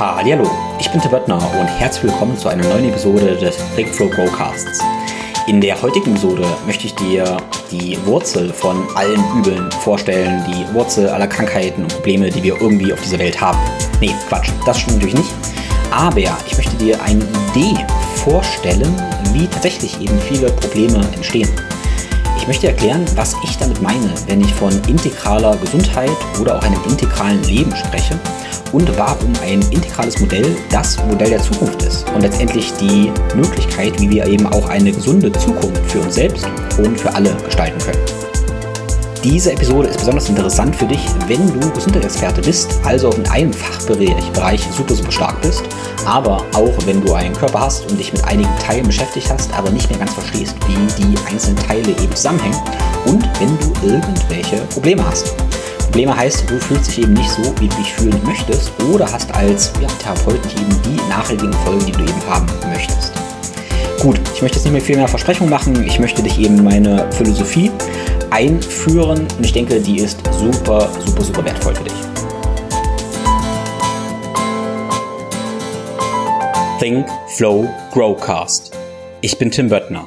Hallo, ich bin Tim Böttner und herzlich willkommen zu einer neuen Episode des Flow Growcasts. In der heutigen Episode möchte ich dir die Wurzel von allen Übeln vorstellen, die Wurzel aller Krankheiten und Probleme, die wir irgendwie auf dieser Welt haben. Nee, Quatsch, das stimmt natürlich nicht. Aber ich möchte dir eine Idee vorstellen, wie tatsächlich eben viele Probleme entstehen. Ich möchte erklären, was ich damit meine, wenn ich von integraler Gesundheit oder auch einem integralen Leben spreche und warum ein integrales Modell das Modell der Zukunft ist und letztendlich die Möglichkeit, wie wir eben auch eine gesunde Zukunft für uns selbst und für alle gestalten können. Diese Episode ist besonders interessant für dich, wenn du Gesundheitsexperte bist, also in einem Fachbereich super, super stark bist, aber auch wenn du einen Körper hast und dich mit einigen Teilen beschäftigt hast, aber nicht mehr ganz verstehst, wie die einzelnen Teile eben zusammenhängen und wenn du irgendwelche Probleme hast. Probleme heißt, du fühlst dich eben nicht so, wie du dich fühlen möchtest oder hast als ja, Therapeut eben die nachhaltigen Folgen, die du eben haben möchtest. Gut, ich möchte jetzt nicht mehr viel mehr Versprechungen machen. Ich möchte dich eben meine Philosophie einführen und ich denke, die ist super, super, super wertvoll für dich. Think, Flow, Growcast. Ich bin Tim Böttner.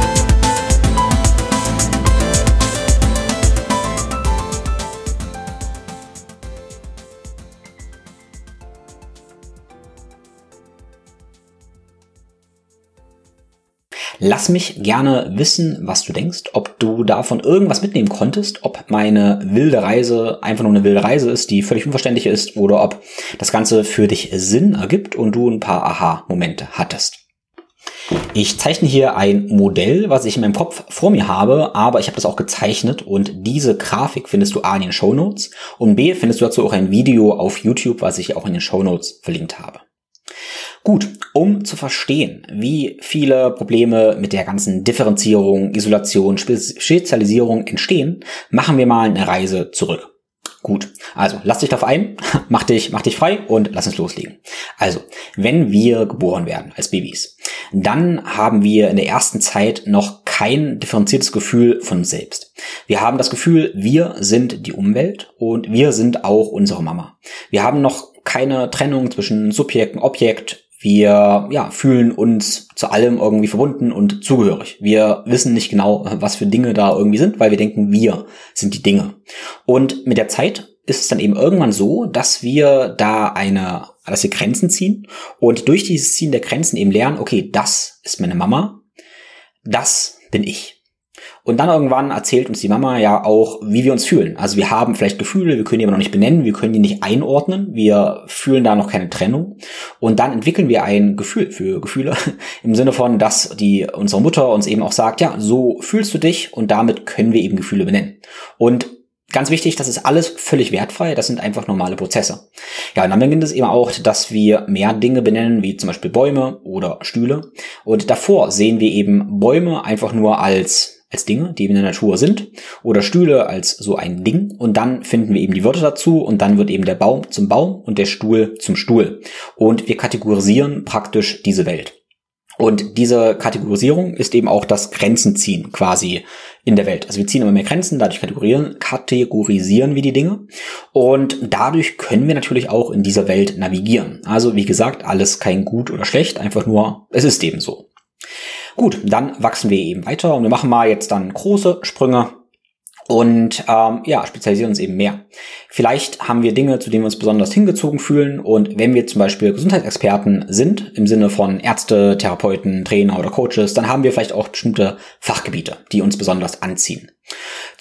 Lass mich gerne wissen, was du denkst, ob du davon irgendwas mitnehmen konntest, ob meine wilde Reise einfach nur eine wilde Reise ist, die völlig unverständlich ist, oder ob das Ganze für dich Sinn ergibt und du ein paar Aha-Momente hattest. Ich zeichne hier ein Modell, was ich in meinem Kopf vor mir habe, aber ich habe das auch gezeichnet und diese Grafik findest du A in den Show Notes und B findest du dazu auch ein Video auf YouTube, was ich auch in den Show Notes verlinkt habe. Gut, um zu verstehen, wie viele Probleme mit der ganzen Differenzierung, Isolation, Spezialisierung entstehen, machen wir mal eine Reise zurück. Gut, also lass dich darauf ein, mach dich, mach dich frei und lass uns loslegen. Also, wenn wir geboren werden als Babys, dann haben wir in der ersten Zeit noch kein differenziertes Gefühl von uns selbst. Wir haben das Gefühl, wir sind die Umwelt und wir sind auch unsere Mama. Wir haben noch keine Trennung zwischen Subjekt und Objekt. Wir ja, fühlen uns zu allem irgendwie verbunden und zugehörig. Wir wissen nicht genau, was für Dinge da irgendwie sind, weil wir denken, wir sind die Dinge. Und mit der Zeit ist es dann eben irgendwann so, dass wir da eine, dass wir Grenzen ziehen und durch dieses Ziehen der Grenzen eben lernen, okay, das ist meine Mama, das bin ich. Und dann irgendwann erzählt uns die Mama ja auch, wie wir uns fühlen. Also wir haben vielleicht Gefühle, wir können die aber noch nicht benennen, wir können die nicht einordnen, wir fühlen da noch keine Trennung. Und dann entwickeln wir ein Gefühl für Gefühle im Sinne von, dass die unsere Mutter uns eben auch sagt, ja, so fühlst du dich und damit können wir eben Gefühle benennen. Und Ganz wichtig, das ist alles völlig wertfrei, das sind einfach normale Prozesse. Ja, und dann beginnt es eben auch, dass wir mehr Dinge benennen, wie zum Beispiel Bäume oder Stühle. Und davor sehen wir eben Bäume einfach nur als als Dinge, die in der Natur sind, oder Stühle als so ein Ding. Und dann finden wir eben die Wörter dazu und dann wird eben der Baum zum Baum und der Stuhl zum Stuhl. Und wir kategorisieren praktisch diese Welt. Und diese Kategorisierung ist eben auch das Grenzenziehen quasi in der Welt. Also wir ziehen immer mehr Grenzen, dadurch kategorisieren, kategorisieren wir die Dinge. Und dadurch können wir natürlich auch in dieser Welt navigieren. Also wie gesagt, alles kein gut oder schlecht, einfach nur, es ist eben so. Gut, dann wachsen wir eben weiter und wir machen mal jetzt dann große Sprünge und ähm, ja, spezialisieren uns eben mehr. Vielleicht haben wir Dinge, zu denen wir uns besonders hingezogen fühlen und wenn wir zum Beispiel Gesundheitsexperten sind, im Sinne von Ärzte, Therapeuten, Trainer oder Coaches, dann haben wir vielleicht auch bestimmte Fachgebiete, die uns besonders anziehen.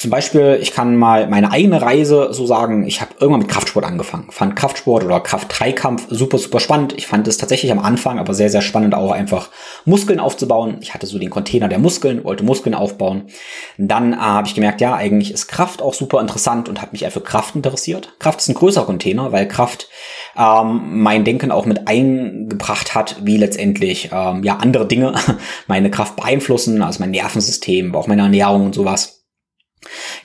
Zum Beispiel, ich kann mal meine eigene Reise so sagen, ich habe irgendwann mit Kraftsport angefangen. Fand Kraftsport oder Kraft-Dreikampf super, super spannend. Ich fand es tatsächlich am Anfang aber sehr, sehr spannend, auch einfach Muskeln aufzubauen. Ich hatte so den Container der Muskeln, wollte Muskeln aufbauen. Dann äh, habe ich gemerkt, ja, eigentlich ist Kraft auch super interessant und habe mich eher für Kraft interessiert. Kraft ist ein größer Container, weil Kraft ähm, mein Denken auch mit eingebracht hat, wie letztendlich ähm, ja andere Dinge meine Kraft beeinflussen, also mein Nervensystem, auch meine Ernährung und sowas.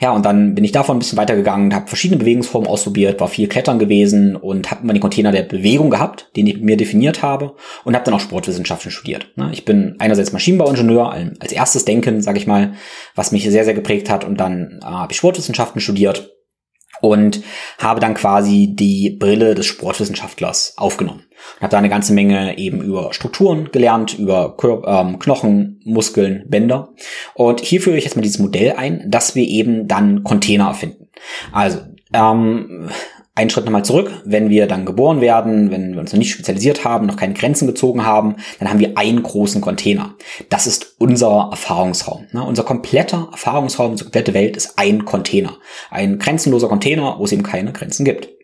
Ja, und dann bin ich davon ein bisschen weitergegangen, habe verschiedene Bewegungsformen ausprobiert, war viel Klettern gewesen und habe immer den Container der Bewegung gehabt, den ich mir definiert habe und habe dann auch Sportwissenschaften studiert. Ne? Ich bin einerseits Maschinenbauingenieur, als erstes Denken, sage ich mal, was mich sehr, sehr geprägt hat und dann äh, habe ich Sportwissenschaften studiert und habe dann quasi die Brille des Sportwissenschaftlers aufgenommen. Und habe da eine ganze Menge eben über Strukturen gelernt, über ähm, Knochen, Muskeln, Bänder. Und hier führe ich jetzt mal dieses Modell ein, dass wir eben dann Container erfinden. Also, ähm, einen Schritt nochmal zurück, wenn wir dann geboren werden, wenn wir uns noch nicht spezialisiert haben, noch keine Grenzen gezogen haben, dann haben wir einen großen Container. Das ist unser Erfahrungsraum. Ne? Unser kompletter Erfahrungsraum, unsere komplette Welt ist ein Container. Ein grenzenloser Container, wo es eben keine Grenzen gibt.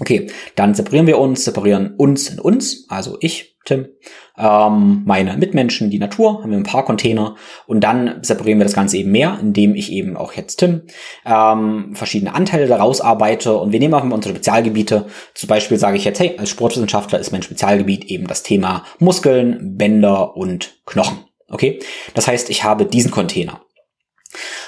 Okay, dann separieren wir uns, separieren uns in uns, also ich, Tim, ähm, meine Mitmenschen, die Natur, haben wir ein paar Container und dann separieren wir das Ganze eben mehr, indem ich eben auch jetzt Tim ähm, verschiedene Anteile daraus arbeite und wir nehmen auch immer unsere Spezialgebiete. Zum Beispiel sage ich jetzt, hey, als Sportwissenschaftler ist mein Spezialgebiet eben das Thema Muskeln, Bänder und Knochen. Okay, das heißt, ich habe diesen Container.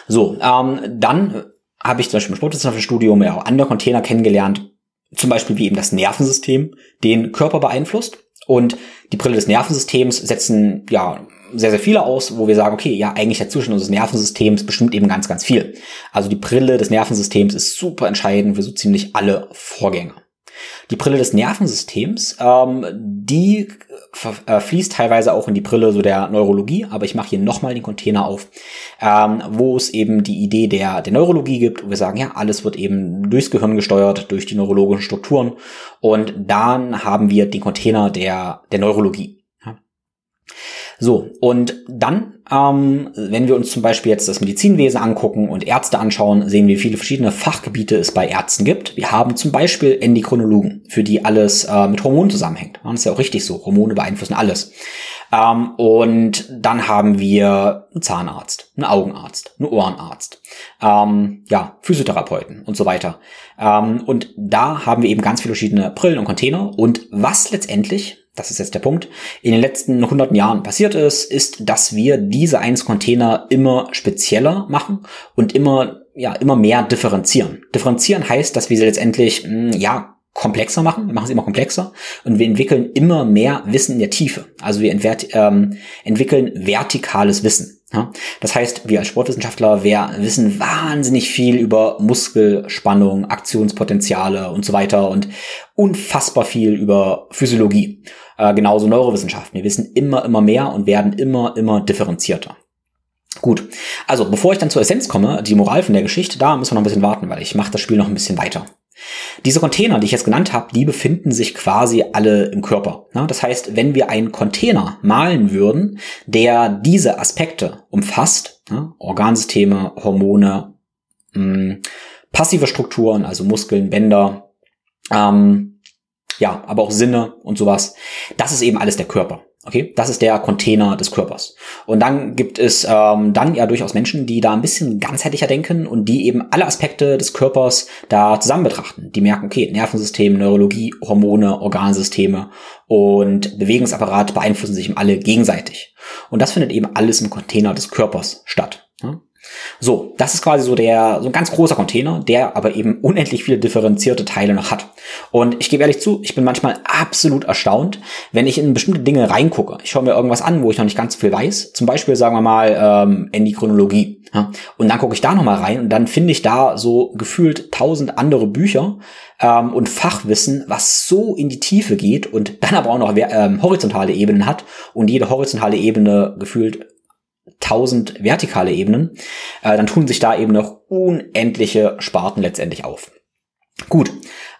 So, ähm, dann habe ich zum Beispiel im Sportwissenschaftsstudium ja auch andere Container kennengelernt, zum Beispiel wie eben das Nervensystem den Körper beeinflusst. Und die Brille des Nervensystems setzen ja sehr, sehr viele aus, wo wir sagen, okay, ja, eigentlich der Zustand unseres Nervensystems bestimmt eben ganz, ganz viel. Also die Brille des Nervensystems ist super entscheidend für so ziemlich alle Vorgänge. Die Brille des Nervensystems, ähm, die äh, fließt teilweise auch in die Brille so der Neurologie, aber ich mache hier nochmal den Container auf, ähm, wo es eben die Idee der, der Neurologie gibt, wo wir sagen, ja, alles wird eben durchs Gehirn gesteuert, durch die neurologischen Strukturen und dann haben wir den Container der, der Neurologie. So, und dann, ähm, wenn wir uns zum Beispiel jetzt das Medizinwesen angucken und Ärzte anschauen, sehen wir, wie viele verschiedene Fachgebiete es bei Ärzten gibt. Wir haben zum Beispiel Endokrinologen, für die alles äh, mit Hormonen zusammenhängt. Das ist ja auch richtig so. Hormone beeinflussen alles. Ähm, und dann haben wir einen Zahnarzt, einen Augenarzt, einen Ohrenarzt, ähm, ja, Physiotherapeuten und so weiter. Ähm, und da haben wir eben ganz viele verschiedene Brillen und Container. Und was letztendlich das ist jetzt der Punkt, in den letzten hunderten Jahren passiert ist, ist, dass wir diese 1 Container immer spezieller machen und immer, ja, immer mehr differenzieren. Differenzieren heißt, dass wir sie letztendlich, hm, ja, komplexer machen, wir machen sie immer komplexer und wir entwickeln immer mehr Wissen in der Tiefe. Also wir ähm, entwickeln vertikales Wissen. Das heißt, wir als Sportwissenschaftler, wir wissen wahnsinnig viel über Muskelspannung, Aktionspotenziale und so weiter und unfassbar viel über Physiologie. Äh, genauso Neurowissenschaften. Wir wissen immer, immer mehr und werden immer, immer differenzierter. Gut, also bevor ich dann zur Essenz komme, die Moral von der Geschichte, da müssen wir noch ein bisschen warten, weil ich mache das Spiel noch ein bisschen weiter. Diese Container, die ich jetzt genannt habe, die befinden sich quasi alle im Körper. Das heißt, wenn wir einen Container malen würden, der diese Aspekte umfasst, Organsysteme, Hormone, hm, passive Strukturen, also Muskeln, Bänder, ähm, ja, aber auch Sinne und sowas, das ist eben alles der Körper. Okay, das ist der Container des Körpers. Und dann gibt es ähm, dann ja durchaus Menschen, die da ein bisschen ganzheitlicher denken und die eben alle Aspekte des Körpers da zusammen betrachten. Die merken, okay, Nervensystem, Neurologie, Hormone, Organsysteme und Bewegungsapparat beeinflussen sich eben alle gegenseitig. Und das findet eben alles im Container des Körpers statt. So, das ist quasi so der, so ein ganz großer Container, der aber eben unendlich viele differenzierte Teile noch hat. Und ich gebe ehrlich zu, ich bin manchmal absolut erstaunt, wenn ich in bestimmte Dinge reingucke. Ich schaue mir irgendwas an, wo ich noch nicht ganz so viel weiß. Zum Beispiel, sagen wir mal, ähm, Endokrinologie. Ja? Und dann gucke ich da nochmal rein und dann finde ich da so gefühlt tausend andere Bücher ähm, und Fachwissen, was so in die Tiefe geht und dann aber auch noch ähm, horizontale Ebenen hat und jede horizontale Ebene gefühlt tausend vertikale Ebenen, äh, dann tun sich da eben noch unendliche Sparten letztendlich auf. Gut,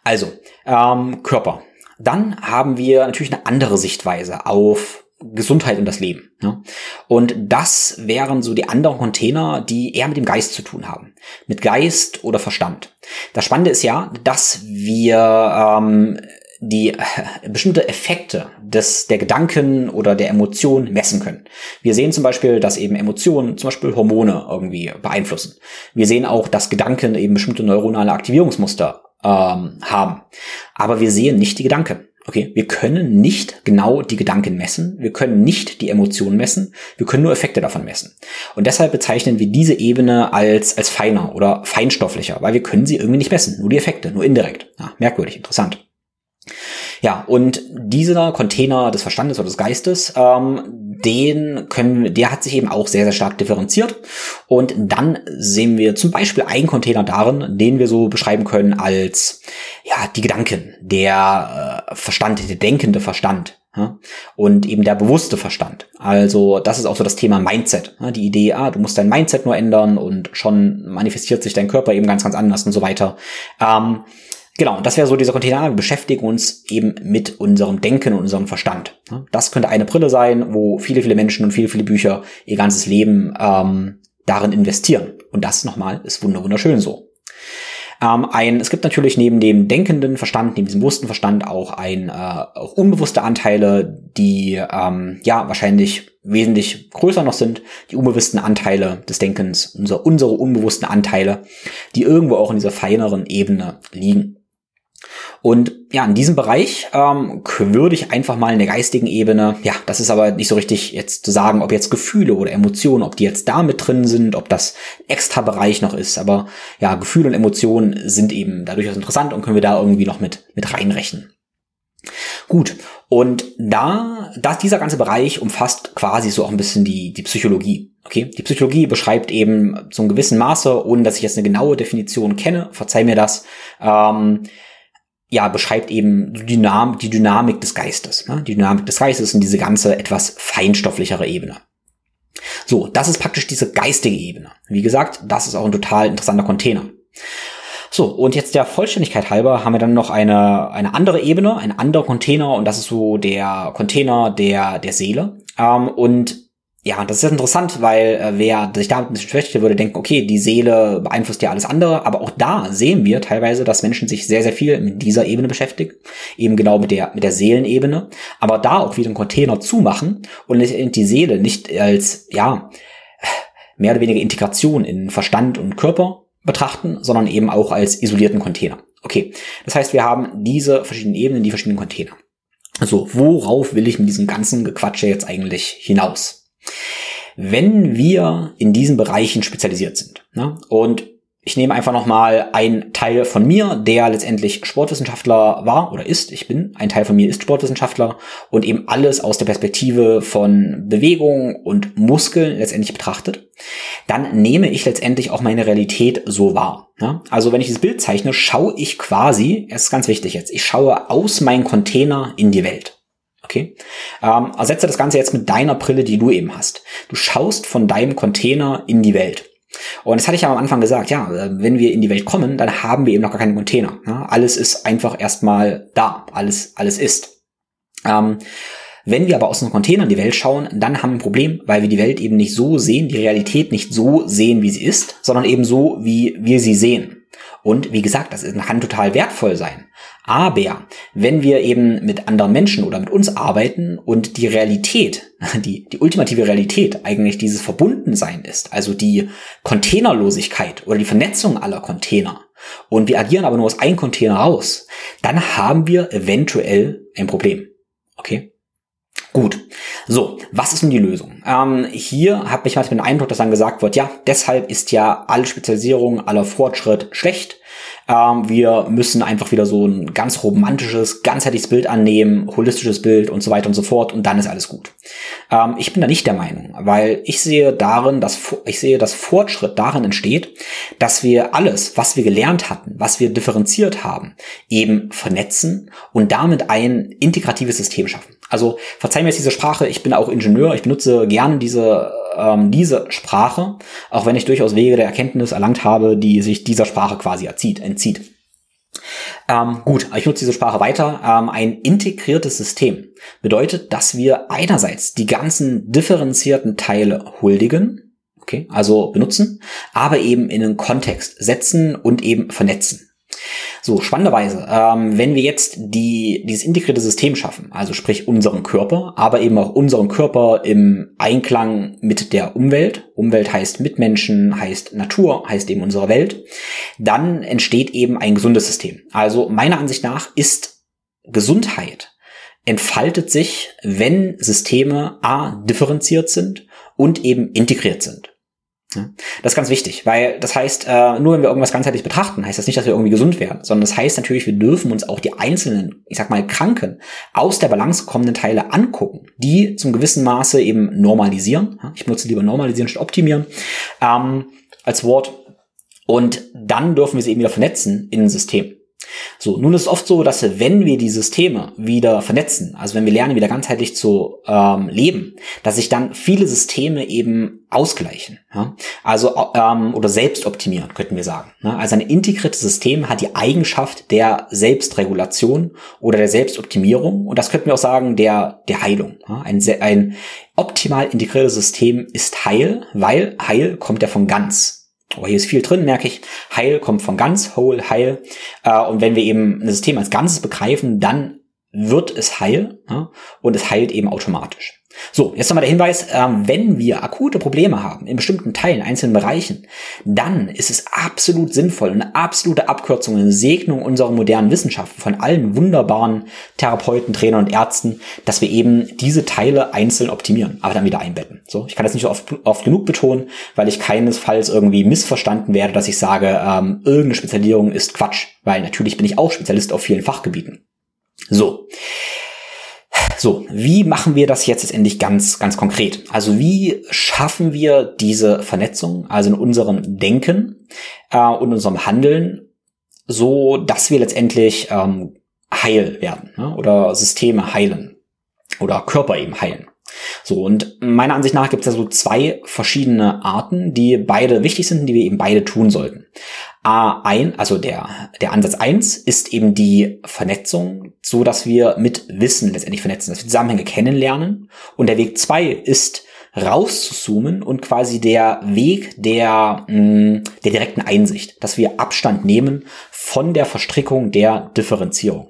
also ähm, Körper. Dann haben wir natürlich eine andere Sichtweise auf Gesundheit und das Leben. Ja? Und das wären so die anderen Container, die eher mit dem Geist zu tun haben. Mit Geist oder Verstand. Das Spannende ist ja, dass wir ähm, die äh, bestimmte Effekte des, der Gedanken oder der Emotion messen können. Wir sehen zum Beispiel, dass eben Emotionen, zum Beispiel Hormone irgendwie beeinflussen. Wir sehen auch, dass Gedanken eben bestimmte neuronale Aktivierungsmuster ähm, haben. Aber wir sehen nicht die Gedanken. Okay, wir können nicht genau die Gedanken messen, wir können nicht die Emotionen messen, wir können nur Effekte davon messen. Und deshalb bezeichnen wir diese Ebene als, als feiner oder feinstofflicher, weil wir können sie irgendwie nicht messen, nur die Effekte, nur indirekt. Ja, merkwürdig, interessant. Ja, und dieser Container des Verstandes oder des Geistes, ähm, den können, der hat sich eben auch sehr, sehr stark differenziert. Und dann sehen wir zum Beispiel einen Container darin, den wir so beschreiben können als, ja, die Gedanken, der äh, Verstand, der denkende Verstand. Ja, und eben der bewusste Verstand. Also das ist auch so das Thema Mindset. Ja, die Idee, ah, du musst dein Mindset nur ändern und schon manifestiert sich dein Körper eben ganz, ganz anders und so weiter. Ähm, Genau, das wäre so dieser Container. Wir beschäftigen uns eben mit unserem Denken und unserem Verstand. Das könnte eine Brille sein, wo viele, viele Menschen und viele, viele Bücher ihr ganzes Leben ähm, darin investieren. Und das nochmal ist wunderschön so. Ähm, ein, es gibt natürlich neben dem denkenden Verstand, neben diesem bewussten Verstand auch ein äh, auch unbewusste Anteile, die ähm, ja wahrscheinlich wesentlich größer noch sind, die unbewussten Anteile des Denkens, unser, unsere unbewussten Anteile, die irgendwo auch in dieser feineren Ebene liegen. Und ja, in diesem Bereich ähm, würde ich einfach mal in der geistigen Ebene, ja, das ist aber nicht so richtig jetzt zu sagen, ob jetzt Gefühle oder Emotionen, ob die jetzt da mit drin sind, ob das extra Bereich noch ist. Aber ja, Gefühle und Emotionen sind eben dadurch interessant und können wir da irgendwie noch mit, mit reinrechnen. Gut, und da, da dieser ganze Bereich umfasst quasi so auch ein bisschen die, die Psychologie. Okay, die Psychologie beschreibt eben zu einem gewissen Maße, ohne dass ich jetzt eine genaue Definition kenne, verzeih mir das, ähm, ja, beschreibt eben die, Dynam die Dynamik des Geistes. Ne? Die Dynamik des Geistes und diese ganze etwas feinstofflichere Ebene. So, das ist praktisch diese geistige Ebene. Wie gesagt, das ist auch ein total interessanter Container. So, und jetzt der Vollständigkeit halber haben wir dann noch eine, eine andere Ebene, ein anderer Container, und das ist so der Container der, der Seele. Ähm, und ja, das ist interessant, weil äh, wer sich damit beschäftigt, würde denken, okay, die Seele beeinflusst ja alles andere, aber auch da sehen wir teilweise, dass Menschen sich sehr, sehr viel mit dieser Ebene beschäftigen, eben genau mit der, mit der Seelenebene, aber da auch wieder einen Container zumachen und die Seele nicht als, ja, mehr oder weniger Integration in Verstand und Körper betrachten, sondern eben auch als isolierten Container. Okay, das heißt, wir haben diese verschiedenen Ebenen, die verschiedenen Container. So, worauf will ich mit diesem ganzen Gequatsche jetzt eigentlich hinaus? Wenn wir in diesen Bereichen spezialisiert sind ne, und ich nehme einfach nochmal einen Teil von mir, der letztendlich Sportwissenschaftler war oder ist. Ich bin, ein Teil von mir ist Sportwissenschaftler und eben alles aus der Perspektive von Bewegung und Muskeln letztendlich betrachtet. Dann nehme ich letztendlich auch meine Realität so wahr. Ja? Also wenn ich dieses Bild zeichne, schaue ich quasi, es ist ganz wichtig jetzt, ich schaue aus meinem Container in die Welt. Okay? Ähm, ersetze das Ganze jetzt mit deiner Brille, die du eben hast. Du schaust von deinem Container in die Welt. Und das hatte ich ja am Anfang gesagt, ja, äh, wenn wir in die Welt kommen, dann haben wir eben noch gar keinen Container. Ja? Alles ist einfach erstmal da. Alles, alles ist. Ähm, wenn wir aber aus einem Container in die Welt schauen, dann haben wir ein Problem, weil wir die Welt eben nicht so sehen, die Realität nicht so sehen, wie sie ist, sondern eben so, wie wir sie sehen. Und wie gesagt, das kann total wertvoll sein. Aber wenn wir eben mit anderen Menschen oder mit uns arbeiten und die Realität, die, die ultimative Realität eigentlich dieses Verbundensein ist, also die Containerlosigkeit oder die Vernetzung aller Container, und wir agieren aber nur aus einem Container raus, dann haben wir eventuell ein Problem. Okay? Gut. So, was ist nun die Lösung? Ähm, hier habe ich manchmal den Eindruck, dass dann gesagt wird, ja, deshalb ist ja alle Spezialisierung, aller Fortschritt schlecht. Ähm, wir müssen einfach wieder so ein ganz romantisches, ganzheitliches Bild annehmen, holistisches Bild und so weiter und so fort und dann ist alles gut. Ähm, ich bin da nicht der Meinung, weil ich sehe darin, dass ich sehe, dass Fortschritt darin entsteht, dass wir alles, was wir gelernt hatten, was wir differenziert haben, eben vernetzen und damit ein integratives System schaffen. Also verzeih mir jetzt diese Sprache, ich bin auch Ingenieur, ich benutze gerne diese ähm, diese Sprache, auch wenn ich durchaus Wege der Erkenntnis erlangt habe, die sich dieser Sprache quasi erzieht, entzieht. Ähm, gut, ich nutze diese Sprache weiter. Ähm, ein integriertes System bedeutet, dass wir einerseits die ganzen differenzierten Teile huldigen, okay, also benutzen, aber eben in einen Kontext setzen und eben vernetzen. So, spannenderweise, ähm, wenn wir jetzt die, dieses integrierte System schaffen, also sprich unseren Körper, aber eben auch unseren Körper im Einklang mit der Umwelt, Umwelt heißt Mitmenschen, heißt Natur, heißt eben unsere Welt, dann entsteht eben ein gesundes System. Also meiner Ansicht nach ist Gesundheit entfaltet sich, wenn Systeme a differenziert sind und eben integriert sind. Das ist ganz wichtig, weil das heißt, äh, nur wenn wir irgendwas ganzheitlich betrachten, heißt das nicht, dass wir irgendwie gesund werden, sondern das heißt natürlich, wir dürfen uns auch die einzelnen, ich sag mal, kranken, aus der Balance kommenden Teile angucken, die zum gewissen Maße eben normalisieren. Ich benutze lieber normalisieren statt optimieren ähm, als Wort. Und dann dürfen wir sie eben wieder vernetzen in ein System. So, nun ist es oft so, dass wenn wir die Systeme wieder vernetzen, also wenn wir lernen, wieder ganzheitlich zu ähm, leben, dass sich dann viele Systeme eben ausgleichen. Ja? Also ähm, oder selbst optimieren, könnten wir sagen. Ne? Also ein integriertes System hat die Eigenschaft der Selbstregulation oder der Selbstoptimierung und das könnten wir auch sagen der der Heilung. Ja? Ein, ein optimal integriertes System ist heil, weil heil kommt ja von ganz. Oh, hier ist viel drin, merke ich. Heil kommt von ganz, whole, heil. Äh, und wenn wir eben ein System als Ganzes begreifen, dann wird es heil und es heilt eben automatisch. So, jetzt nochmal der Hinweis, äh, wenn wir akute Probleme haben in bestimmten Teilen, einzelnen Bereichen, dann ist es absolut sinnvoll, eine absolute Abkürzung, eine Segnung unserer modernen Wissenschaften von allen wunderbaren Therapeuten, Trainern und Ärzten, dass wir eben diese Teile einzeln optimieren, aber dann wieder einbetten. So, ich kann das nicht oft, oft genug betonen, weil ich keinesfalls irgendwie missverstanden werde, dass ich sage, ähm, irgendeine Spezialisierung ist Quatsch, weil natürlich bin ich auch Spezialist auf vielen Fachgebieten. So. So, wie machen wir das jetzt letztendlich ganz, ganz konkret? Also wie schaffen wir diese Vernetzung, also in unserem Denken äh, und unserem Handeln, so dass wir letztendlich ähm, heil werden ne? oder Systeme heilen oder Körper eben heilen. So, und meiner Ansicht nach gibt es ja so zwei verschiedene Arten, die beide wichtig sind, die wir eben beide tun sollten. A1, also der, der Ansatz eins ist eben die Vernetzung, so dass wir mit Wissen letztendlich vernetzen, dass wir Zusammenhänge kennenlernen. Und der Weg zwei ist, rauszuzoomen und quasi der Weg der, mh, der direkten Einsicht, dass wir Abstand nehmen von der Verstrickung der Differenzierung.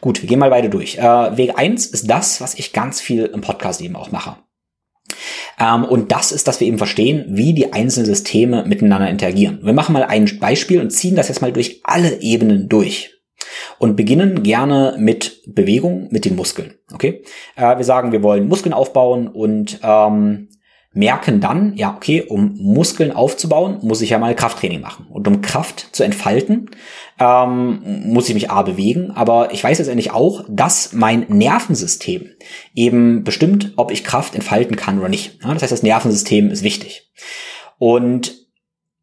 Gut, wir gehen mal beide durch. Äh, Weg eins ist das, was ich ganz viel im Podcast eben auch mache. Ähm, und das ist, dass wir eben verstehen, wie die einzelnen Systeme miteinander interagieren. Wir machen mal ein Beispiel und ziehen das jetzt mal durch alle Ebenen durch. Und beginnen gerne mit Bewegung, mit den Muskeln. Okay? Äh, wir sagen, wir wollen Muskeln aufbauen und ähm, merken dann, ja, okay, um Muskeln aufzubauen, muss ich ja mal Krafttraining machen. Und um Kraft zu entfalten, ähm, muss ich mich A bewegen, aber ich weiß letztendlich auch, dass mein Nervensystem eben bestimmt, ob ich Kraft entfalten kann oder nicht. Ja, das heißt, das Nervensystem ist wichtig. Und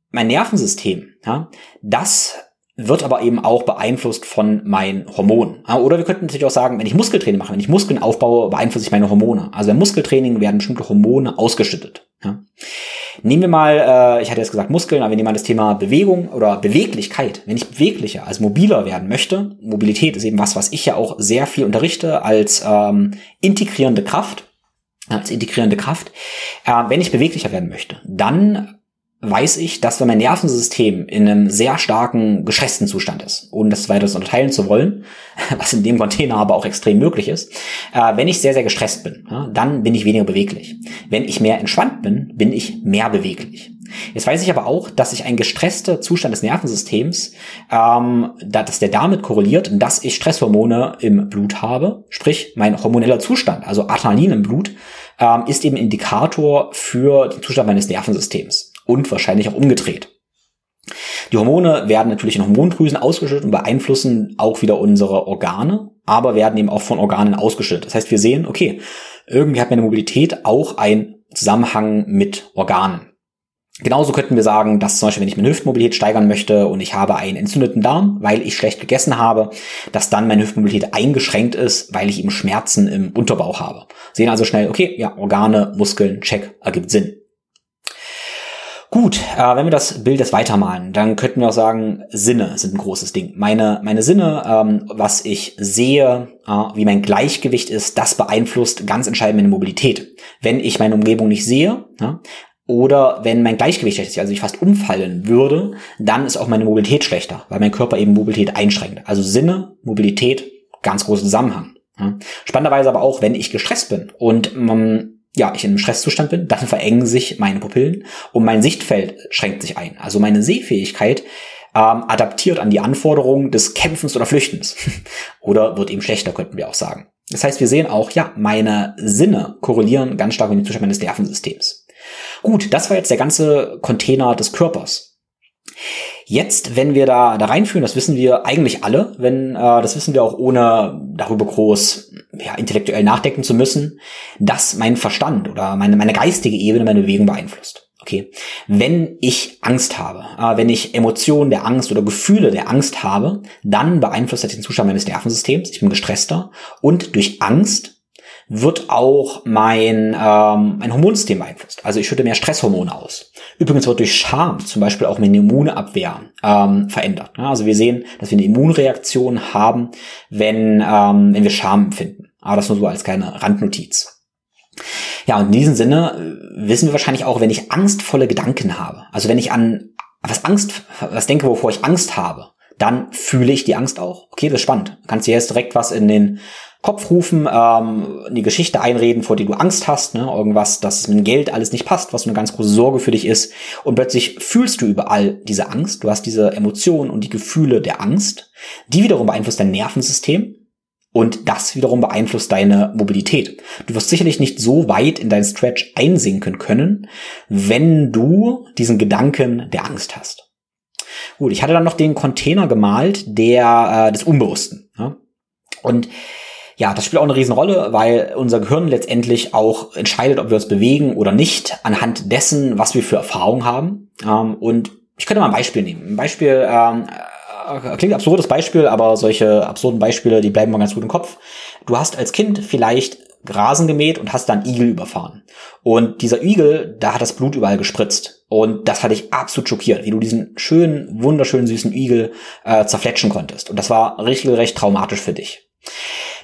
mein Nervensystem, ja, das wird aber eben auch beeinflusst von meinen Hormonen. Oder wir könnten natürlich auch sagen, wenn ich Muskeltraining mache, wenn ich Muskeln aufbaue, beeinflusse ich meine Hormone. Also beim Muskeltraining werden bestimmte Hormone ausgeschüttet. Ja. Nehmen wir mal, äh, ich hatte jetzt gesagt Muskeln, aber wir nehmen mal das Thema Bewegung oder Beweglichkeit. Wenn ich beweglicher, also mobiler werden möchte, Mobilität ist eben was, was ich ja auch sehr viel unterrichte als ähm, integrierende Kraft, als integrierende Kraft. Äh, wenn ich beweglicher werden möchte, dann weiß ich, dass wenn mein Nervensystem in einem sehr starken gestressten Zustand ist, ohne das weiter unterteilen zu wollen, was in dem Container aber auch extrem möglich ist, äh, wenn ich sehr, sehr gestresst bin, ja, dann bin ich weniger beweglich. Wenn ich mehr entspannt bin, bin ich mehr beweglich. Jetzt weiß ich aber auch, dass sich ein gestresster Zustand des Nervensystems, ähm, dass der damit korreliert, dass ich Stresshormone im Blut habe, sprich mein hormoneller Zustand, also Adrenalin im Blut, ähm, ist eben Indikator für den Zustand meines Nervensystems und wahrscheinlich auch umgedreht. Die Hormone werden natürlich in Hormondrüsen ausgeschüttet und beeinflussen auch wieder unsere Organe, aber werden eben auch von Organen ausgeschüttet. Das heißt, wir sehen, okay, irgendwie hat meine Mobilität auch einen Zusammenhang mit Organen. Genauso könnten wir sagen, dass zum Beispiel, wenn ich meine Hüftmobilität steigern möchte und ich habe einen entzündeten Darm, weil ich schlecht gegessen habe, dass dann meine Hüftmobilität eingeschränkt ist, weil ich eben Schmerzen im Unterbauch habe. Sehen also schnell, okay, ja, Organe, Muskeln, check, ergibt Sinn. Gut, äh, wenn wir das Bild jetzt weitermalen, dann könnten wir auch sagen, Sinne sind ein großes Ding. Meine, meine Sinne, ähm, was ich sehe, äh, wie mein Gleichgewicht ist, das beeinflusst ganz entscheidend meine Mobilität. Wenn ich meine Umgebung nicht sehe, ja, oder wenn mein Gleichgewicht schlecht ist, also ich fast umfallen würde, dann ist auch meine Mobilität schlechter, weil mein Körper eben Mobilität einschränkt. Also Sinne, Mobilität, ganz großer Zusammenhang. Ja. Spannenderweise aber auch, wenn ich gestresst bin und ähm, ja, ich in einem Stresszustand bin, dann verengen sich meine Pupillen und mein Sichtfeld schränkt sich ein. Also meine Sehfähigkeit ähm, adaptiert an die Anforderungen des Kämpfens oder Flüchtens. oder wird eben schlechter, könnten wir auch sagen. Das heißt, wir sehen auch, ja, meine Sinne korrelieren ganz stark mit dem Zustand meines Nervensystems. Gut, das war jetzt der ganze Container des Körpers. Jetzt, wenn wir da, da reinführen, das wissen wir eigentlich alle, wenn, äh, das wissen wir auch ohne darüber groß ja, intellektuell nachdenken zu müssen, dass mein Verstand oder meine, meine geistige Ebene meine Bewegung beeinflusst. Okay, wenn ich Angst habe, äh, wenn ich Emotionen der Angst oder Gefühle der Angst habe, dann beeinflusst das den Zustand meines Nervensystems. Ich bin gestresster und durch Angst wird auch mein, ähm, mein Hormonsystem beeinflusst. Also ich schütte mehr Stresshormone aus. Übrigens wird durch Scham zum Beispiel auch meine Immunabwehr ähm, verändert. Ja, also wir sehen, dass wir eine Immunreaktion haben, wenn, ähm, wenn wir Scham empfinden. Aber das nur so als kleine Randnotiz. Ja, und in diesem Sinne äh, wissen wir wahrscheinlich auch, wenn ich angstvolle Gedanken habe, also wenn ich an was Angst, was denke, wovor ich Angst habe, dann fühle ich die Angst auch. Okay, das ist spannend. Du kannst dir jetzt direkt was in den Kopf rufen, ähm, eine Geschichte einreden, vor der du Angst hast, ne? irgendwas, dass mit dem Geld alles nicht passt, was eine ganz große Sorge für dich ist. Und plötzlich fühlst du überall diese Angst. Du hast diese Emotionen und die Gefühle der Angst. Die wiederum beeinflusst dein Nervensystem. Und das wiederum beeinflusst deine Mobilität. Du wirst sicherlich nicht so weit in deinen Stretch einsinken können, wenn du diesen Gedanken der Angst hast. Gut, ich hatte dann noch den Container gemalt der äh, des Unbewussten. Ja? Und ja, das spielt auch eine Riesenrolle, weil unser Gehirn letztendlich auch entscheidet, ob wir uns bewegen oder nicht, anhand dessen, was wir für Erfahrungen haben. Ähm, und ich könnte mal ein Beispiel nehmen. Ein Beispiel, ähm, äh, klingt absurdes Beispiel, aber solche absurden Beispiele, die bleiben mal ganz gut im Kopf. Du hast als Kind vielleicht Rasen gemäht und hast dann Igel überfahren. Und dieser Igel, da hat das Blut überall gespritzt. Und das hat dich absolut schockiert, wie du diesen schönen, wunderschönen, süßen Igel äh, zerfletschen konntest. Und das war richtig recht traumatisch für dich.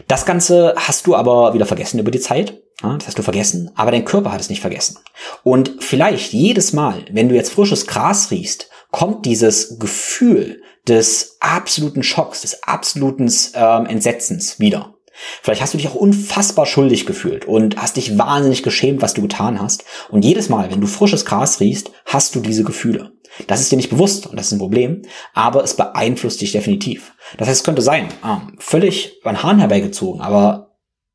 Das Ganze hast du aber wieder vergessen über die Zeit. Das hast du vergessen, aber dein Körper hat es nicht vergessen. Und vielleicht jedes Mal, wenn du jetzt frisches Gras riechst, kommt dieses Gefühl des absoluten Schocks, des absoluten ähm, Entsetzens wieder. Vielleicht hast du dich auch unfassbar schuldig gefühlt und hast dich wahnsinnig geschämt, was du getan hast. Und jedes Mal, wenn du frisches Gras riechst, hast du diese Gefühle. Das ist dir nicht bewusst und das ist ein Problem, aber es beeinflusst dich definitiv. Das heißt, es könnte sein, ah, völlig an Hahn herbeigezogen, aber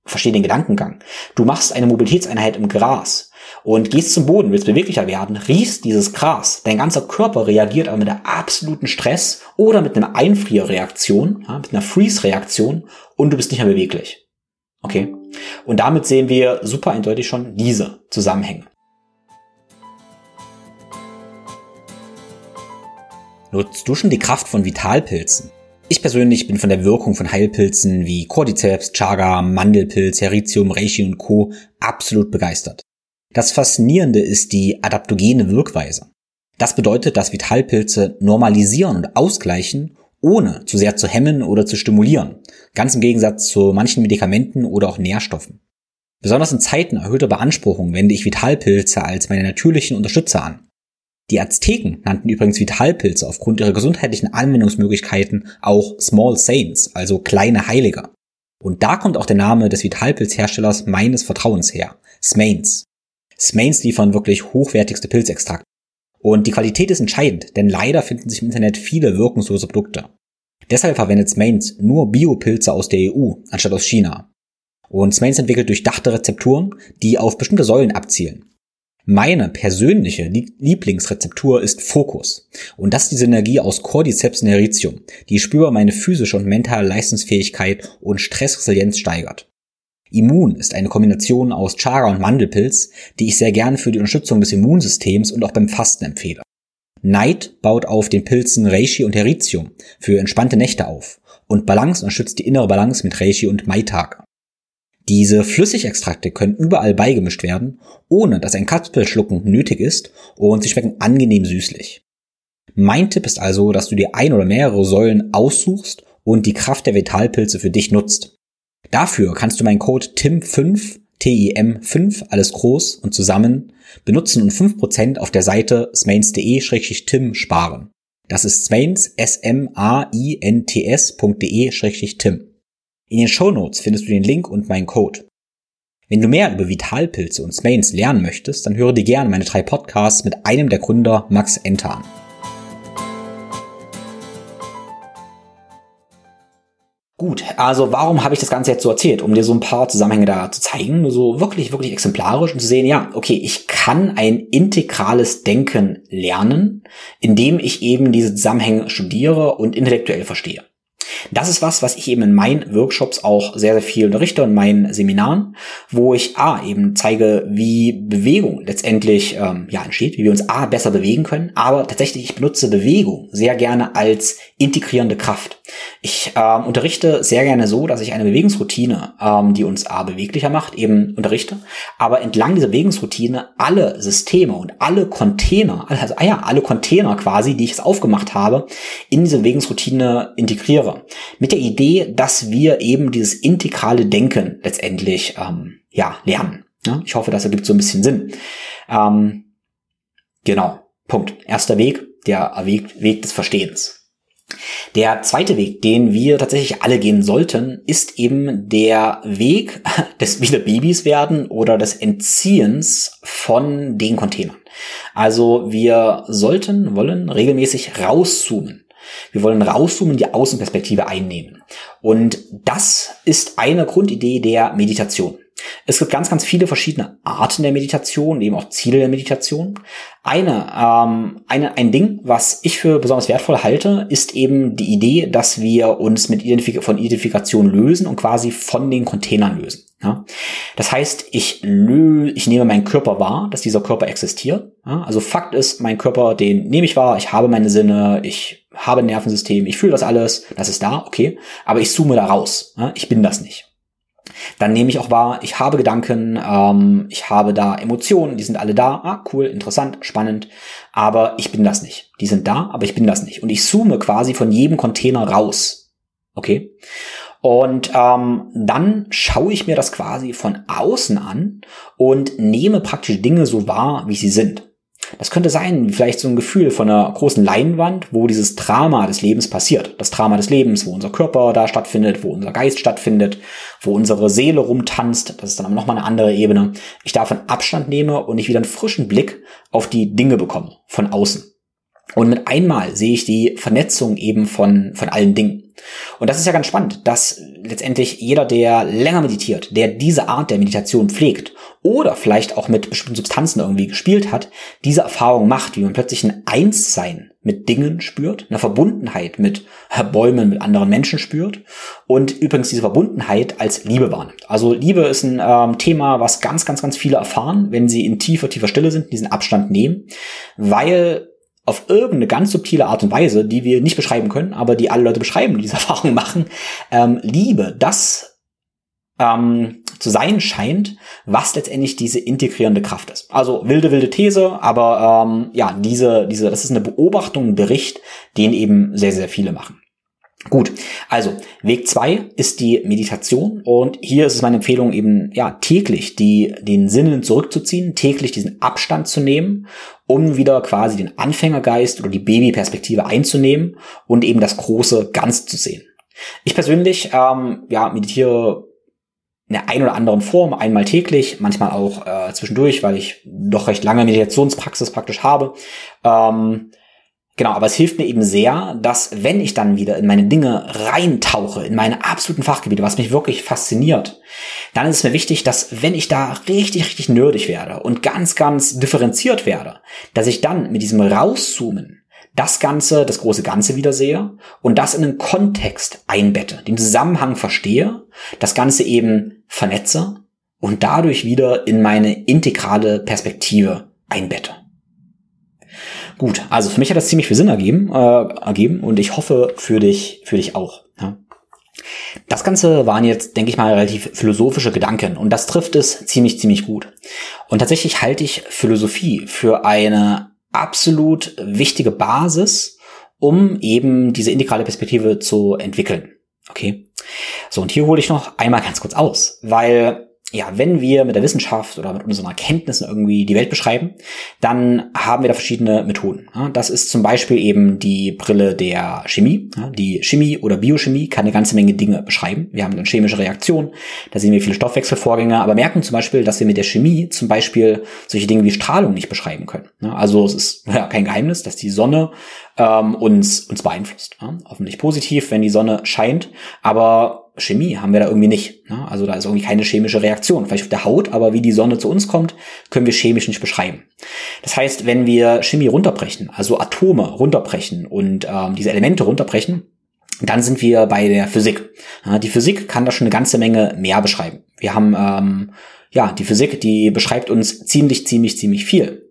verstehe den Gedankengang. Du machst eine Mobilitätseinheit im Gras und gehst zum Boden, willst beweglicher werden, riechst dieses Gras. Dein ganzer Körper reagiert aber mit der absoluten Stress oder mit einer Einfrierreaktion, mit einer Freeze-Reaktion und du bist nicht mehr beweglich. Okay? Und damit sehen wir super eindeutig schon diese Zusammenhänge. Nutzt du schon die Kraft von Vitalpilzen? Ich persönlich bin von der Wirkung von Heilpilzen wie Cordyceps, Chaga, Mandelpilz, Heritium, Reishi und Co. absolut begeistert. Das Faszinierende ist die adaptogene Wirkweise. Das bedeutet, dass Vitalpilze normalisieren und ausgleichen, ohne zu sehr zu hemmen oder zu stimulieren. Ganz im Gegensatz zu manchen Medikamenten oder auch Nährstoffen. Besonders in Zeiten erhöhter Beanspruchung wende ich Vitalpilze als meine natürlichen Unterstützer an. Die Azteken nannten übrigens Vitalpilze aufgrund ihrer gesundheitlichen Anwendungsmöglichkeiten auch Small Saints, also kleine Heilige. Und da kommt auch der Name des Vitalpilzherstellers meines Vertrauens her, Smains. Smains liefern wirklich hochwertigste Pilzextrakte. Und die Qualität ist entscheidend, denn leider finden sich im Internet viele wirkungslose Produkte. Deshalb verwendet Smains nur Biopilze aus der EU anstatt aus China. Und Smains entwickelt durchdachte Rezepturen, die auf bestimmte Säulen abzielen. Meine persönliche Lieblingsrezeptur ist Fokus. Und das ist die Synergie aus Cordyceps und Heritium, die spürbar meine physische und mentale Leistungsfähigkeit und Stressresilienz steigert. Immun ist eine Kombination aus Chaga und Mandelpilz, die ich sehr gern für die Unterstützung des Immunsystems und auch beim Fasten empfehle. Neid baut auf den Pilzen Reishi und Heritium für entspannte Nächte auf und Balance unterstützt die innere Balance mit Reishi und Maitake. Diese Flüssigextrakte können überall beigemischt werden, ohne dass ein Kapselschlucken nötig ist und sie schmecken angenehm süßlich. Mein Tipp ist also, dass du dir ein oder mehrere Säulen aussuchst und die Kraft der Vitalpilze für dich nutzt. Dafür kannst du meinen Code TIM5, T-I-M5, alles groß und zusammen, benutzen und 5% auf der Seite smains.de-tim sparen. Das ist smains, S-M-A-I-N-T-S.de-tim. In den Show Notes findest du den Link und meinen Code. Wenn du mehr über Vitalpilze und Smains lernen möchtest, dann höre dir gerne meine drei Podcasts mit einem der Gründer Max Enter an. Gut, also warum habe ich das Ganze jetzt so erzählt? Um dir so ein paar Zusammenhänge da zu zeigen, so wirklich, wirklich exemplarisch und zu sehen, ja, okay, ich kann ein integrales Denken lernen, indem ich eben diese Zusammenhänge studiere und intellektuell verstehe. Das ist was, was ich eben in meinen Workshops auch sehr, sehr viel unterrichte und meinen Seminaren, wo ich A eben zeige, wie Bewegung letztendlich ähm, ja entsteht, wie wir uns A besser bewegen können, aber tatsächlich ich benutze Bewegung sehr gerne als integrierende Kraft. Ich ähm, unterrichte sehr gerne so, dass ich eine Bewegungsroutine, ähm, die uns A beweglicher macht, eben unterrichte, aber entlang dieser Bewegungsroutine alle Systeme und alle Container, also ah ja, alle Container quasi, die ich jetzt aufgemacht habe, in diese Bewegungsroutine integriere mit der Idee, dass wir eben dieses integrale Denken letztendlich ähm, ja lernen. Ja, ich hoffe, das ergibt so ein bisschen Sinn. Ähm, genau, Punkt. Erster Weg, der Weg, Weg des Verstehens. Der zweite Weg, den wir tatsächlich alle gehen sollten, ist eben der Weg des wieder Babys werden oder des Entziehens von den Containern. Also wir sollten, wollen regelmäßig rauszoomen. Wir wollen rauszoomen, die Außenperspektive einnehmen. Und das ist eine Grundidee der Meditation. Es gibt ganz, ganz viele verschiedene Arten der Meditation, eben auch Ziele der Meditation. Eine, ähm, eine, ein Ding, was ich für besonders wertvoll halte, ist eben die Idee, dass wir uns mit Identifik von Identifikation lösen und quasi von den Containern lösen. Ja? Das heißt, ich, lö ich nehme meinen Körper wahr, dass dieser Körper existiert. Ja? Also Fakt ist, mein Körper, den nehme ich wahr, ich habe meine Sinne, ich habe ein Nervensystem, ich fühle das alles, das ist da, okay, aber ich zoome da raus. Ja? Ich bin das nicht. Dann nehme ich auch wahr, ich habe Gedanken, ähm, ich habe da Emotionen, die sind alle da. Ah, cool, interessant, spannend. Aber ich bin das nicht. Die sind da, aber ich bin das nicht. Und ich zoome quasi von jedem Container raus. Okay? Und ähm, dann schaue ich mir das quasi von außen an und nehme praktisch Dinge so wahr, wie sie sind. Das könnte sein, vielleicht so ein Gefühl von einer großen Leinwand, wo dieses Drama des Lebens passiert. Das Drama des Lebens, wo unser Körper da stattfindet, wo unser Geist stattfindet, wo unsere Seele rumtanzt. Das ist dann nochmal eine andere Ebene. Ich davon Abstand nehme und ich wieder einen frischen Blick auf die Dinge bekomme, von außen. Und mit einmal sehe ich die Vernetzung eben von, von allen Dingen. Und das ist ja ganz spannend, dass letztendlich jeder, der länger meditiert, der diese Art der Meditation pflegt oder vielleicht auch mit bestimmten Substanzen irgendwie gespielt hat, diese Erfahrung macht, wie man plötzlich ein Einssein mit Dingen spürt, eine Verbundenheit mit Bäumen, mit anderen Menschen spürt und übrigens diese Verbundenheit als Liebe wahrnimmt. Also Liebe ist ein ähm, Thema, was ganz, ganz, ganz viele erfahren, wenn sie in tiefer, tiefer Stille sind, diesen Abstand nehmen, weil auf irgendeine ganz subtile Art und Weise, die wir nicht beschreiben können, aber die alle Leute beschreiben, die diese Erfahrung machen, ähm, Liebe, das ähm, zu sein scheint, was letztendlich diese integrierende Kraft ist. Also wilde, wilde These, aber ähm, ja, diese, diese, das ist eine Beobachtung, ein Bericht, den eben sehr, sehr viele machen. Gut, also Weg zwei ist die Meditation und hier ist es meine Empfehlung eben ja täglich die den Sinnen zurückzuziehen, täglich diesen Abstand zu nehmen, um wieder quasi den Anfängergeist oder die Babyperspektive einzunehmen und eben das große Ganz zu sehen. Ich persönlich ähm, ja meditiere in der ein oder anderen Form, einmal täglich, manchmal auch äh, zwischendurch, weil ich doch recht lange Meditationspraxis praktisch habe. Ähm, Genau, aber es hilft mir eben sehr, dass wenn ich dann wieder in meine Dinge reintauche, in meine absoluten Fachgebiete, was mich wirklich fasziniert, dann ist es mir wichtig, dass wenn ich da richtig, richtig nerdig werde und ganz, ganz differenziert werde, dass ich dann mit diesem Rauszoomen das Ganze, das große Ganze wieder sehe und das in einen Kontext einbette, den Zusammenhang verstehe, das Ganze eben vernetze und dadurch wieder in meine integrale Perspektive einbette. Gut, also für mich hat das ziemlich viel Sinn ergeben, äh, ergeben und ich hoffe für dich, für dich auch. Ja. Das Ganze waren jetzt, denke ich mal, relativ philosophische Gedanken und das trifft es ziemlich, ziemlich gut. Und tatsächlich halte ich Philosophie für eine absolut wichtige Basis, um eben diese integrale Perspektive zu entwickeln. Okay. So, und hier hole ich noch einmal ganz kurz aus, weil ja, wenn wir mit der Wissenschaft oder mit unseren Erkenntnissen irgendwie die Welt beschreiben, dann haben wir da verschiedene Methoden. Das ist zum Beispiel eben die Brille der Chemie. Die Chemie oder Biochemie kann eine ganze Menge Dinge beschreiben. Wir haben dann chemische Reaktionen, da sehen wir viele Stoffwechselvorgänge, aber merken zum Beispiel, dass wir mit der Chemie zum Beispiel solche Dinge wie Strahlung nicht beschreiben können. Also es ist ja kein Geheimnis, dass die Sonne ähm, uns, uns beeinflusst. Hoffentlich positiv, wenn die Sonne scheint, aber Chemie haben wir da irgendwie nicht. Ne? Also da ist irgendwie keine chemische Reaktion. Vielleicht auf der Haut, aber wie die Sonne zu uns kommt, können wir chemisch nicht beschreiben. Das heißt, wenn wir Chemie runterbrechen, also Atome runterbrechen und ähm, diese Elemente runterbrechen, dann sind wir bei der Physik. Ja, die Physik kann da schon eine ganze Menge mehr beschreiben. Wir haben ähm, ja die Physik, die beschreibt uns ziemlich, ziemlich, ziemlich viel.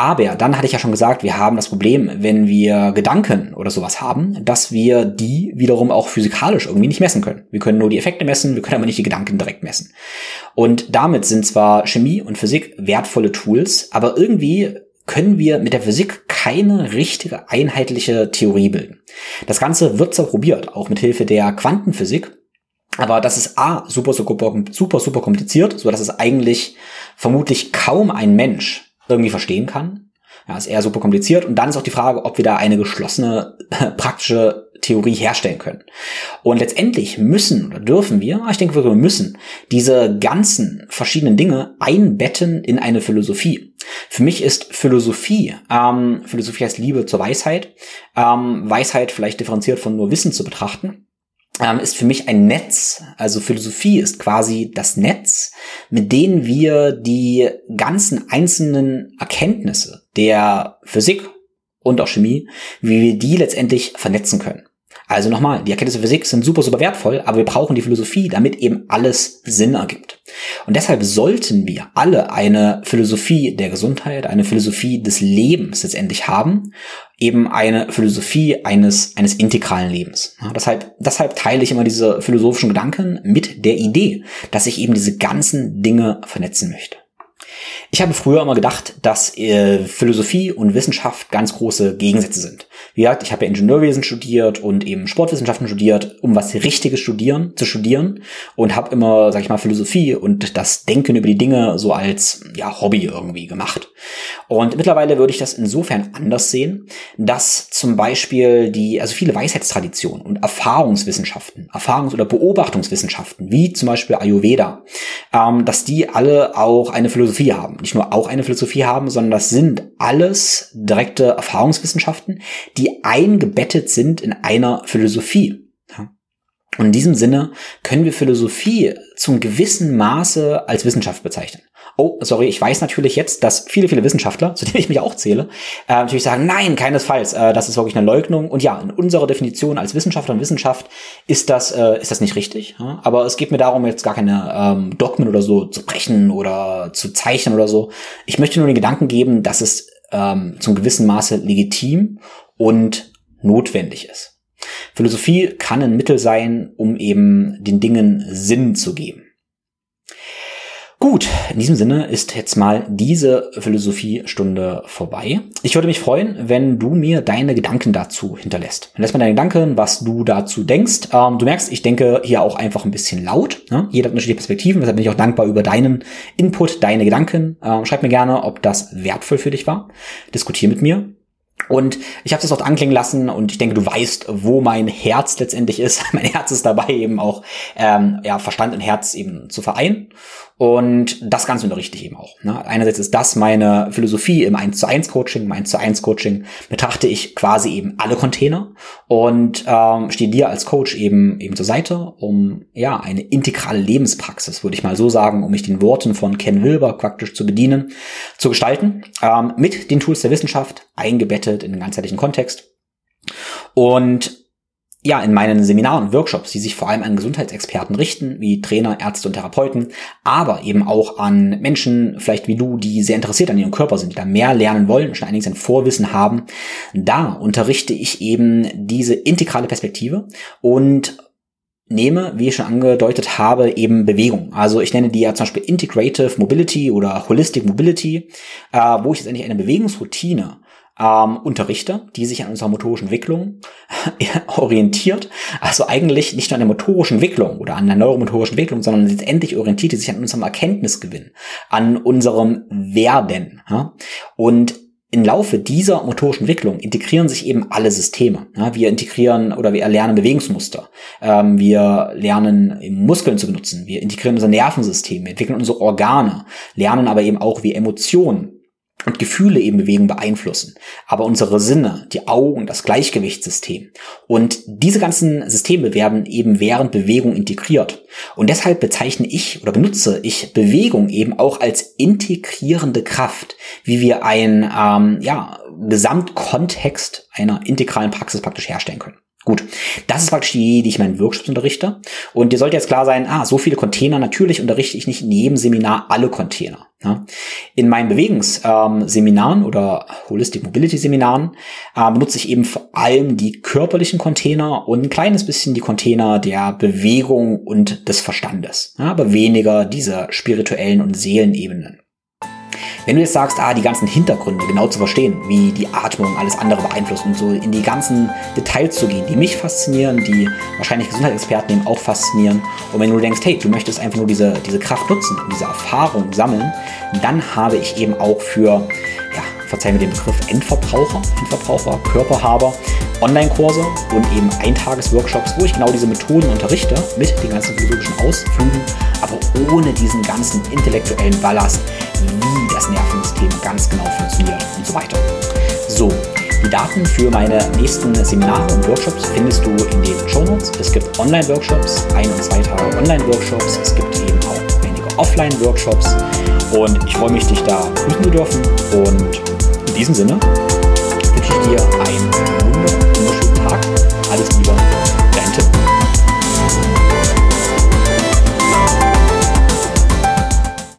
Aber dann hatte ich ja schon gesagt, wir haben das Problem, wenn wir Gedanken oder sowas haben, dass wir die wiederum auch physikalisch irgendwie nicht messen können. Wir können nur die Effekte messen, wir können aber nicht die Gedanken direkt messen. Und damit sind zwar Chemie und Physik wertvolle Tools, aber irgendwie können wir mit der Physik keine richtige einheitliche Theorie bilden. Das Ganze wird zwar probiert, auch mit Hilfe der Quantenphysik, aber das ist A, super, super, super, super kompliziert, so dass es eigentlich vermutlich kaum ein Mensch irgendwie verstehen kann. Ja, ist eher super kompliziert. Und dann ist auch die Frage, ob wir da eine geschlossene praktische Theorie herstellen können. Und letztendlich müssen oder dürfen wir, ich denke wir müssen, diese ganzen verschiedenen Dinge einbetten in eine Philosophie. Für mich ist Philosophie, ähm, Philosophie heißt Liebe zur Weisheit, ähm, Weisheit vielleicht differenziert von nur Wissen zu betrachten ist für mich ein Netz. Also Philosophie ist quasi das Netz, mit dem wir die ganzen einzelnen Erkenntnisse der Physik und auch Chemie, wie wir die letztendlich vernetzen können. Also nochmal, die Erkenntnisse der Physik sind super, super wertvoll, aber wir brauchen die Philosophie, damit eben alles Sinn ergibt. Und deshalb sollten wir alle eine Philosophie der Gesundheit, eine Philosophie des Lebens letztendlich haben, eben eine Philosophie eines, eines integralen Lebens. Ja, deshalb, deshalb teile ich immer diese philosophischen Gedanken mit der Idee, dass ich eben diese ganzen Dinge vernetzen möchte. Ich habe früher immer gedacht, dass äh, Philosophie und Wissenschaft ganz große Gegensätze sind. Wie gesagt, ich habe ja Ingenieurwesen studiert und eben Sportwissenschaften studiert, um was Richtiges studieren, zu studieren und habe immer, sag ich mal, Philosophie und das Denken über die Dinge so als ja, Hobby irgendwie gemacht. Und mittlerweile würde ich das insofern anders sehen, dass zum Beispiel die, also viele Weisheitstraditionen und Erfahrungswissenschaften, Erfahrungs- oder Beobachtungswissenschaften, wie zum Beispiel Ayurveda, ähm, dass die alle auch eine Philosophie haben. Nicht nur auch eine Philosophie haben, sondern das sind alles direkte Erfahrungswissenschaften, die eingebettet sind in einer Philosophie. Und in diesem Sinne können wir Philosophie zum gewissen Maße als Wissenschaft bezeichnen. Oh, sorry, ich weiß natürlich jetzt, dass viele, viele Wissenschaftler, zu denen ich mich auch zähle, äh, natürlich sagen, nein, keinesfalls, äh, das ist wirklich eine Leugnung. Und ja, in unserer Definition als Wissenschaftler und Wissenschaft ist das, äh, ist das nicht richtig. Ja? Aber es geht mir darum, jetzt gar keine ähm, Dogmen oder so zu brechen oder zu zeichnen oder so. Ich möchte nur den Gedanken geben, dass es ähm, zum gewissen Maße legitim und notwendig ist. Philosophie kann ein Mittel sein, um eben den Dingen Sinn zu geben. Gut, in diesem Sinne ist jetzt mal diese Philosophiestunde vorbei. Ich würde mich freuen, wenn du mir deine Gedanken dazu hinterlässt. Dann lässt mir deine Gedanken, was du dazu denkst. Ähm, du merkst, ich denke hier auch einfach ein bisschen laut. Ne? Jeder hat unterschiedliche Perspektiven, deshalb bin ich auch dankbar über deinen Input, deine Gedanken. Ähm, schreib mir gerne, ob das wertvoll für dich war. Diskutier mit mir. Und ich habe es auch anklingen lassen und ich denke, du weißt, wo mein Herz letztendlich ist. mein Herz ist dabei eben auch ähm, ja, Verstand und Herz eben zu vereinen. Und das Ganze unterrichte ich eben auch. Ne? Einerseits ist das meine Philosophie im 1 zu 1 Coaching. Im 1 zu 1 Coaching betrachte ich quasi eben alle Container und ähm, stehe dir als Coach eben eben zur Seite, um ja eine integrale Lebenspraxis, würde ich mal so sagen, um mich den Worten von Ken Wilber praktisch zu bedienen, zu gestalten, ähm, mit den Tools der Wissenschaft eingebettet in den ganzheitlichen Kontext. Und ja, in meinen Seminaren und Workshops, die sich vor allem an Gesundheitsexperten richten, wie Trainer, Ärzte und Therapeuten, aber eben auch an Menschen, vielleicht wie du, die sehr interessiert an ihrem Körper sind, die da mehr lernen wollen, schon einiges an Vorwissen haben. Da unterrichte ich eben diese integrale Perspektive und nehme, wie ich schon angedeutet habe, eben Bewegung. Also ich nenne die ja zum Beispiel Integrative Mobility oder Holistic Mobility, äh, wo ich jetzt endlich eine Bewegungsroutine ähm, unterrichte, die sich an unserer motorischen Entwicklung orientiert, also eigentlich nicht nur an der motorischen Entwicklung oder an der neuromotorischen Entwicklung, sondern letztendlich orientiert die sich an unserem Erkenntnisgewinn, an unserem Werden. Ja? Und im Laufe dieser motorischen Entwicklung integrieren sich eben alle Systeme. Ja, wir integrieren oder wir erlernen Bewegungsmuster. Ähm, wir lernen Muskeln zu benutzen. Wir integrieren unser Nervensystem. Wir entwickeln unsere Organe, lernen aber eben auch, wie Emotionen und Gefühle eben Bewegung beeinflussen. Aber unsere Sinne, die Augen, das Gleichgewichtssystem und diese ganzen Systeme werden eben während Bewegung integriert. Und deshalb bezeichne ich oder benutze ich Bewegung eben auch als integrierende Kraft, wie wir ein ähm, ja, Gesamtkontext einer integralen Praxis praktisch herstellen können. Gut, das ist praktisch die Idee, die ich in meinen Workshops unterrichte. Und dir sollte jetzt klar sein, ah, so viele Container, natürlich unterrichte ich nicht in jedem Seminar alle Container. Ja. In meinen Bewegungsseminaren ähm, oder Holistic Mobility Seminaren äh, benutze ich eben vor allem die körperlichen Container und ein kleines bisschen die Container der Bewegung und des Verstandes, ja, aber weniger diese spirituellen und Seelenebenen. Wenn du jetzt sagst, ah, die ganzen Hintergründe genau zu verstehen, wie die Atmung alles andere beeinflusst und so in die ganzen Details zu gehen, die mich faszinieren, die wahrscheinlich Gesundheitsexperten eben auch faszinieren. Und wenn du denkst, hey, du möchtest einfach nur diese, diese Kraft nutzen und diese Erfahrung sammeln, dann habe ich eben auch für, ja, verzeih mir den Begriff Endverbraucher, Endverbraucher, Körperhaber, Online-Kurse und eben Eintages-Workshops, wo ich genau diese Methoden unterrichte mit den ganzen philosophischen Ausflügen, aber ohne diesen ganzen intellektuellen Ballast, wie das Nervensystem ganz genau funktioniert und so weiter. So, die Daten für meine nächsten Seminare und Workshops findest du in den Show Notes. Es gibt Online-Workshops, ein- und zwei Tage Online-Workshops. Es gibt eben auch einige Offline-Workshops. Und ich freue mich, dich da grüßen zu dürfen. Und diesem Sinne wünsche ich dir